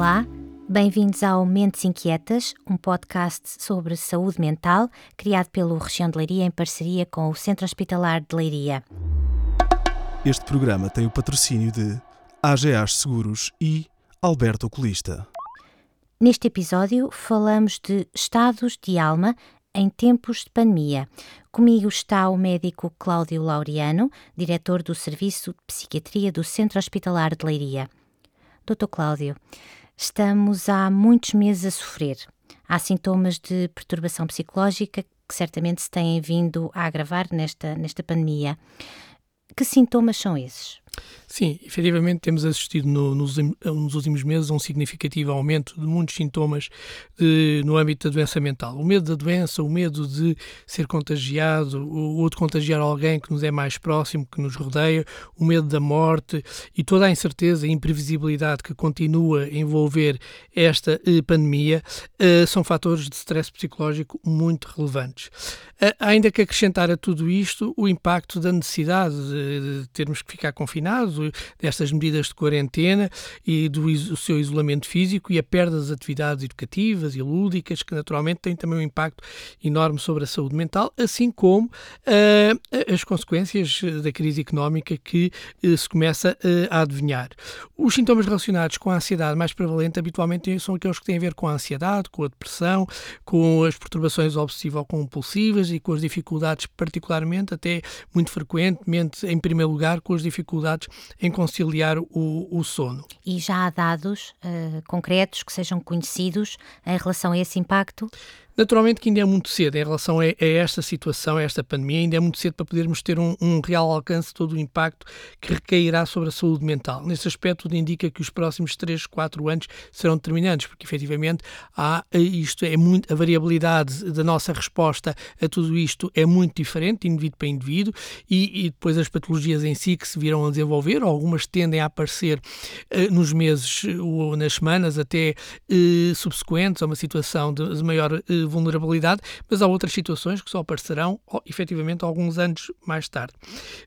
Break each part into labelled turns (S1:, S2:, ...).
S1: Olá, bem-vindos ao Mentes Inquietas, um podcast sobre saúde mental criado pelo Região de Leiria em parceria com o Centro Hospitalar de Leiria.
S2: Este programa tem o patrocínio de AGAs Seguros e Alberto Oculista.
S1: Neste episódio falamos de estados de alma em tempos de pandemia. Comigo está o médico Cláudio Laureano, diretor do Serviço de Psiquiatria do Centro Hospitalar de Leiria. Doutor Cláudio, estamos há muitos meses a sofrer. Há sintomas de perturbação psicológica que certamente se têm vindo a agravar nesta, nesta pandemia. Que sintomas são esses?
S3: Sim, efetivamente temos assistido no, nos, nos, últimos meses a um significativo aumento de muitos sintomas de, no âmbito da doença mental. O medo da doença, o medo de ser contagiado ou de contagiar alguém que nos é mais próximo, que nos rodeia, o medo da morte e toda a incerteza e imprevisibilidade que continua a envolver esta eh, pandemia eh, são fatores de stress psicológico muito relevantes. Eh, ainda que acrescentar a tudo isto o impacto da necessidade de, de termos que ficar confinados destas medidas de quarentena e do, do seu isolamento físico e a perda das atividades educativas e lúdicas, que naturalmente têm também um impacto enorme sobre a saúde mental, assim como uh, as consequências da crise económica que uh, se começa uh, a adivinhar. Os sintomas relacionados com a ansiedade mais prevalente habitualmente são aqueles que têm a ver com a ansiedade, com a depressão, com as perturbações obsessivo-compulsivas e com as dificuldades, particularmente, até muito frequentemente, em primeiro lugar, com as dificuldades em conciliar o, o sono.
S1: E já há dados uh, concretos que sejam conhecidos em relação a esse impacto?
S3: Naturalmente que ainda é muito cedo em relação a, a, esta situação, a esta pandemia, ainda é muito cedo para podermos ter um, um, real alcance de todo o impacto que recairá sobre a saúde mental. Nesse aspecto, tudo indica que os próximos 3, 4 anos serão determinantes, porque efetivamente há isto é muito, a variabilidade da nossa resposta a tudo isto é muito diferente, indivíduo para indivíduo, e, e depois as patologias em si que se virão a desenvolver, algumas tendem a aparecer uh, nos meses ou nas semanas até uh, subsequentes a uma situação de, de maior vulnerabilidade, mas há outras situações que só aparecerão oh, efetivamente alguns anos mais tarde.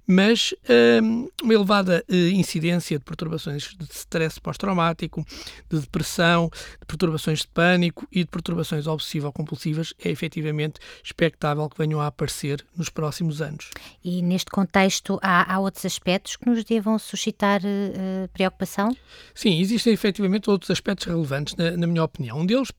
S3: Mas hum, uma elevada uh, incidência de perturbações de stress pós-traumático, de depressão, de perturbações de pânico e de perturbações obsessivo-compulsivas é efetivamente expectável que venham a aparecer nos próximos anos.
S1: E neste contexto há, há outros aspectos que nos devam suscitar uh, preocupação?
S3: Sim, existem efetivamente outros aspectos relevantes, na, na minha opinião. Um deles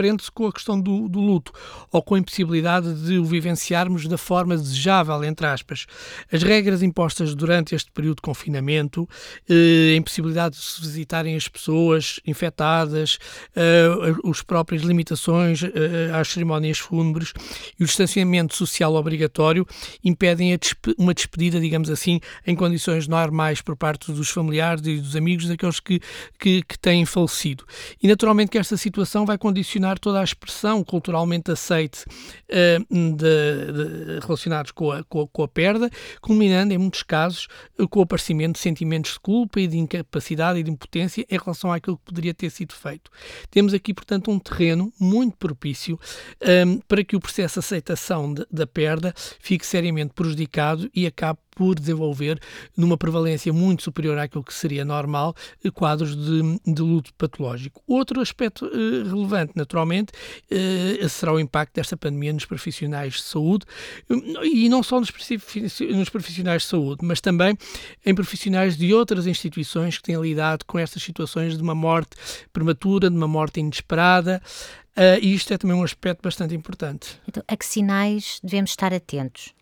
S3: prende-se com a questão do, do, luto ou com a impossibilidade de o vivenciarmos da forma desejável, entre aspas. As regras impostas durante este período de confinamento, eh, a impossibilidade de se visitarem as pessoas infectadas, eh, as próprias limitações eh, às cerimónias fúnebres e o distanciamento social obrigatório impedem despe uma despedida, digamos assim, em condições normais por parte dos familiares e dos amigos daqueles que, que, que têm falecido. E naturalmente que esta situação vai condicionar toda a expressão culturalmente aceite uh, de, de, relacionados com a, com, a, com, a, perda, culminando, em muitos casos, com o aparecimento de sentimentos de culpa e de incapacidade e de impotência em relação àquilo que poderia ter sido feito. Temos aqui, portanto, um terreno muito propício um, eh, para que o processo de aceitação de, da perda fique seriamente prejudicado e acabe por desenvolver, numa prevalência muito superior àquilo que seria normal, eh, quadros de, de luto patológico. Outro aspecto eh, relevante, naturalmente, eh, será o impacto desta pandemia nos profissionais de saúde, e não só nos, profissionais de saúde, mas também em profissionais de outras instituições que têm lidado com estas situações de uma morte prematura, de uma morte inesperada. Uh, e isto é também um aspecto bastante importante.
S1: Então, a que sinais devemos estar atentos?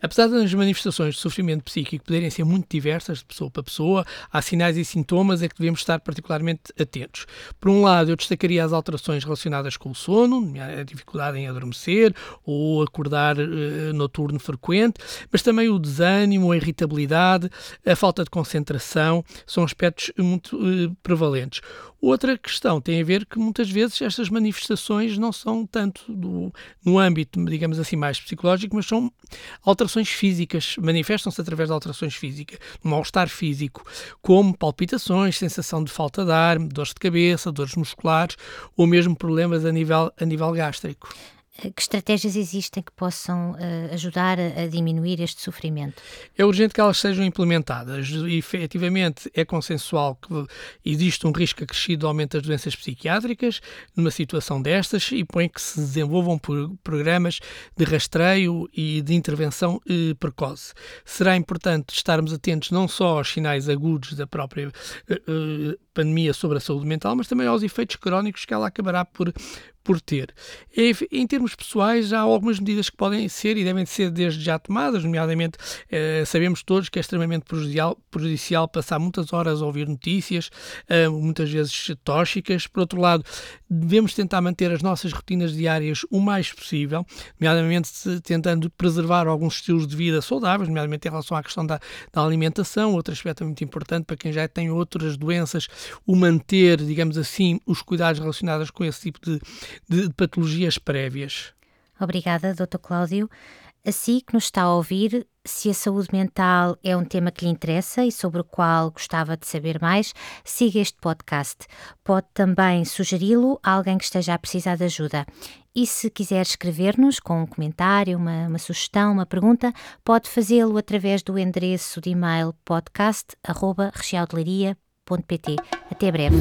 S3: Apesar das manifestações de sofrimento psíquico poderem ser muito diversas de pessoa para pessoa, há sinais e sintomas a que devemos estar particularmente atentos. Por um lado, eu destacaria as alterações relacionadas com o sono, a dificuldade em adormecer ou acordar uh, noturno frequente, mas também o desânimo, a irritabilidade, a falta de concentração, são aspectos muito uh, prevalentes. Outra questão tem a ver que muitas vezes estas manifestações não são tanto do, no âmbito, digamos assim, mais psicológico, mas são alterações físicas, manifestam-se através de alterações físicas, mal-estar físico, como palpitações, sensação de falta de ar, dores de cabeça, dores musculares ou mesmo problemas a nível, a nível gástrico.
S1: Que estratégias existem que possam uh, ajudar a, a, diminuir este sofrimento?
S3: É urgente que elas sejam implementadas. E, efetivamente, é consensual que existe um risco acrescido de aumento das doenças psiquiátricas numa situação destas e põe que se desenvolvam programas de rastreio e de intervenção eh, precoce. Será importante estarmos atentos não só aos sinais agudos da própria eh, eh pandemia sobre a saúde mental, mas também aos efeitos crónicos que ela acabará por, por ter. Em termos pessoais, há algumas medidas que podem ser e devem ser desde já tomadas, nomeadamente eh, sabemos todos que é extremamente prejudicial, prejudicial passar muitas horas a ouvir notícias, eh, muitas vezes tóxicas. Por outro lado, devemos tentar manter as nossas rotinas diárias o mais possível, nomeadamente tentando preservar alguns estilos de vida saudáveis, nomeadamente em relação à questão da, da alimentação, outro aspecto muito importante para quem já tem outras doenças, o manter, digamos assim, os cuidados relacionados com esse tipo de, de patologias prévias.
S1: Obrigada, Dr. Cláudio. Assim que nos está a ouvir, se a saúde mental é um tema que lhe interessa e sobre o qual gostava de saber mais, siga este podcast. Pode também sugeri-lo a alguém que esteja a precisar de ajuda. E se quiser escrever-nos com um comentário, uma, uma sugestão, uma pergunta, pode fazê-lo através do endereço de e-mail podcast.regialdelaria.pt. Até breve.